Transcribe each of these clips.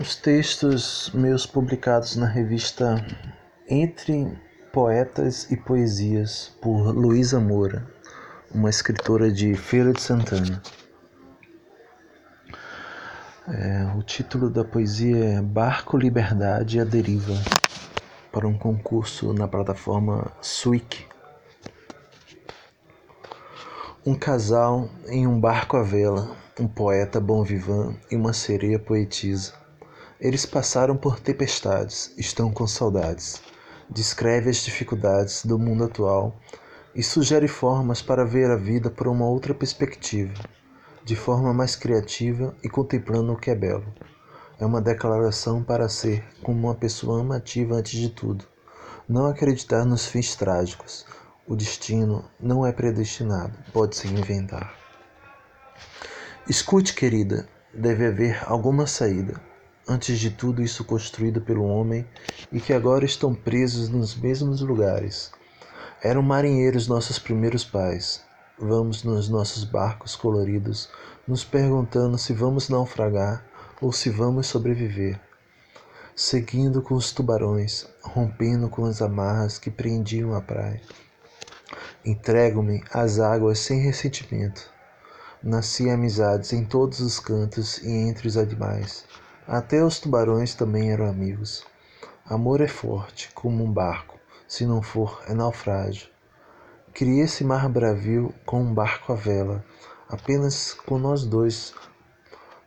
Os textos meus publicados na revista Entre Poetas e Poesias, por Luísa Moura, uma escritora de Feira de Santana. É, o título da poesia é Barco Liberdade a Deriva, para um concurso na plataforma Swik. Um casal em um barco à vela, um poeta bom vivant e uma sereia poetisa eles passaram por tempestades, estão com saudades. Descreve as dificuldades do mundo atual e sugere formas para ver a vida por uma outra perspectiva, de forma mais criativa e contemplando o que é belo. É uma declaração para ser como uma pessoa amativa antes de tudo. Não acreditar nos fins trágicos. O destino não é predestinado, pode-se inventar. Escute, querida, deve haver alguma saída antes de tudo isso construído pelo homem e que agora estão presos nos mesmos lugares. Eram marinheiros nossos primeiros pais. Vamos nos nossos barcos coloridos, nos perguntando se vamos naufragar ou se vamos sobreviver. Seguindo com os tubarões, rompendo com as amarras que prendiam a praia. Entrego-me às águas sem ressentimento. Nasci amizades em todos os cantos e entre os animais. Até os tubarões também eram amigos. Amor é forte, como um barco, se não for, é naufrágio. Criei esse mar bravio com um barco à vela, apenas com nós dois,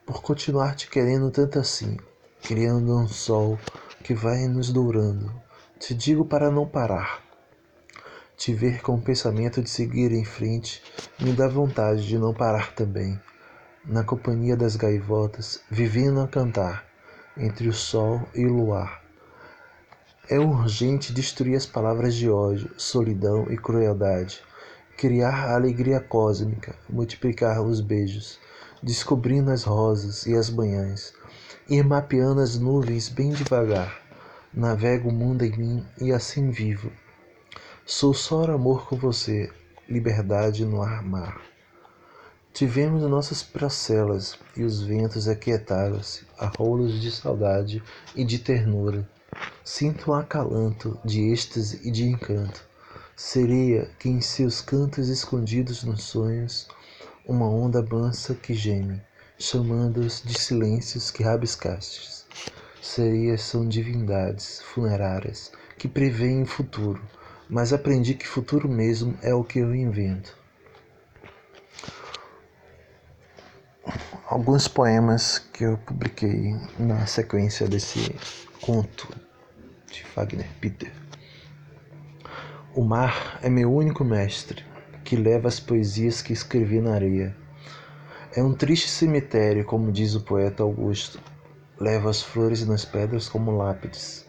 por continuar te querendo tanto assim, criando um sol que vai nos dourando. Te digo para não parar. Te ver com o pensamento de seguir em frente me dá vontade de não parar também na companhia das gaivotas, vivendo a cantar entre o sol e o luar. É urgente destruir as palavras de ódio, solidão e crueldade, criar a alegria cósmica, multiplicar os beijos, descobrindo as rosas e as manhãs, ir mapeando as nuvens bem devagar. Navego o mundo em mim e assim vivo. Sou só amor com você, liberdade no ar-mar. Tivemos nossas procelas e os ventos aquietaram-se a rolos de saudade e de ternura. Sinto um acalanto de êxtase e de encanto. Seria que em seus cantos escondidos nos sonhos, uma onda mansa que geme, chamando-os de silêncios que rabiscastes. Sereias são divindades funerárias que preveem o futuro, mas aprendi que futuro mesmo é o que eu invento. Alguns poemas que eu publiquei na sequência desse conto de Wagner Peter. O mar é meu único mestre, que leva as poesias que escrevi na areia. É um triste cemitério, como diz o poeta Augusto. Leva as flores nas pedras como lápides.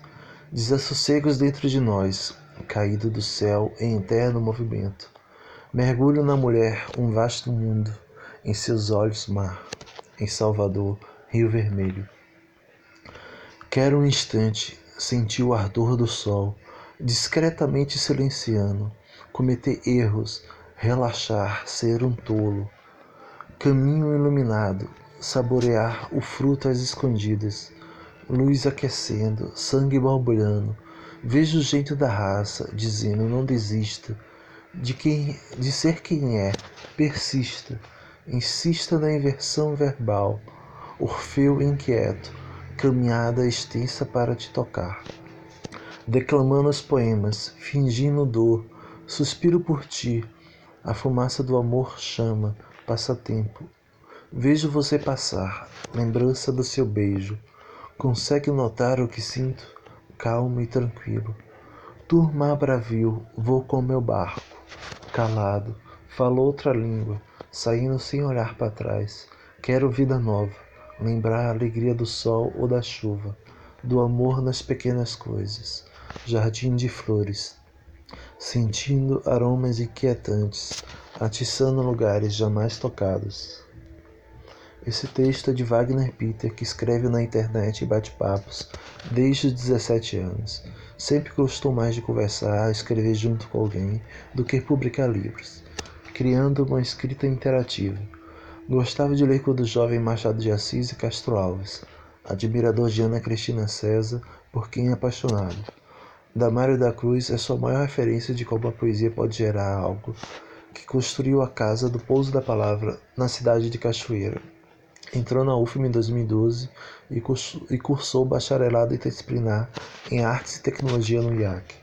Desassossegos dentro de nós, caído do céu em eterno movimento. Mergulho na mulher um vasto mundo, em seus olhos mar em Salvador, Rio Vermelho. Quero um instante sentir o ardor do sol, discretamente silenciando, cometer erros, relaxar, ser um tolo. Caminho iluminado, saborear o fruto às escondidas, luz aquecendo, sangue borbulhando. Vejo o jeito da raça, dizendo não desista, de quem de ser quem é, persista insista na inversão verbal, Orfeu inquieto, caminhada extensa para te tocar. Declamando os poemas, fingindo dor, suspiro por ti, a fumaça do amor chama, passatempo. Vejo você passar, lembrança do seu beijo. Consegue notar o que sinto? Calmo e tranquilo. Turma bravio, vou com meu barco. Calado, falo outra língua saindo sem olhar para trás. Quero vida nova, lembrar a alegria do sol ou da chuva, do amor nas pequenas coisas. Jardim de flores, sentindo aromas inquietantes, atiçando lugares jamais tocados. Esse texto é de Wagner Peter, que escreve na internet e bate papos desde os 17 anos. Sempre gostou mais de conversar, escrever junto com alguém, do que publicar livros criando uma escrita interativa. Gostava de ler quando jovem Machado de Assis e Castro Alves. admirador de Ana Cristina César, por quem é apaixonado. Damário da Cruz é sua maior referência de como a poesia pode gerar algo, que construiu a Casa do Pouso da Palavra na cidade de Cachoeira. Entrou na UFM em 2012 e cursou, e cursou bacharelado interdisciplinar em Artes e Tecnologia no IAC.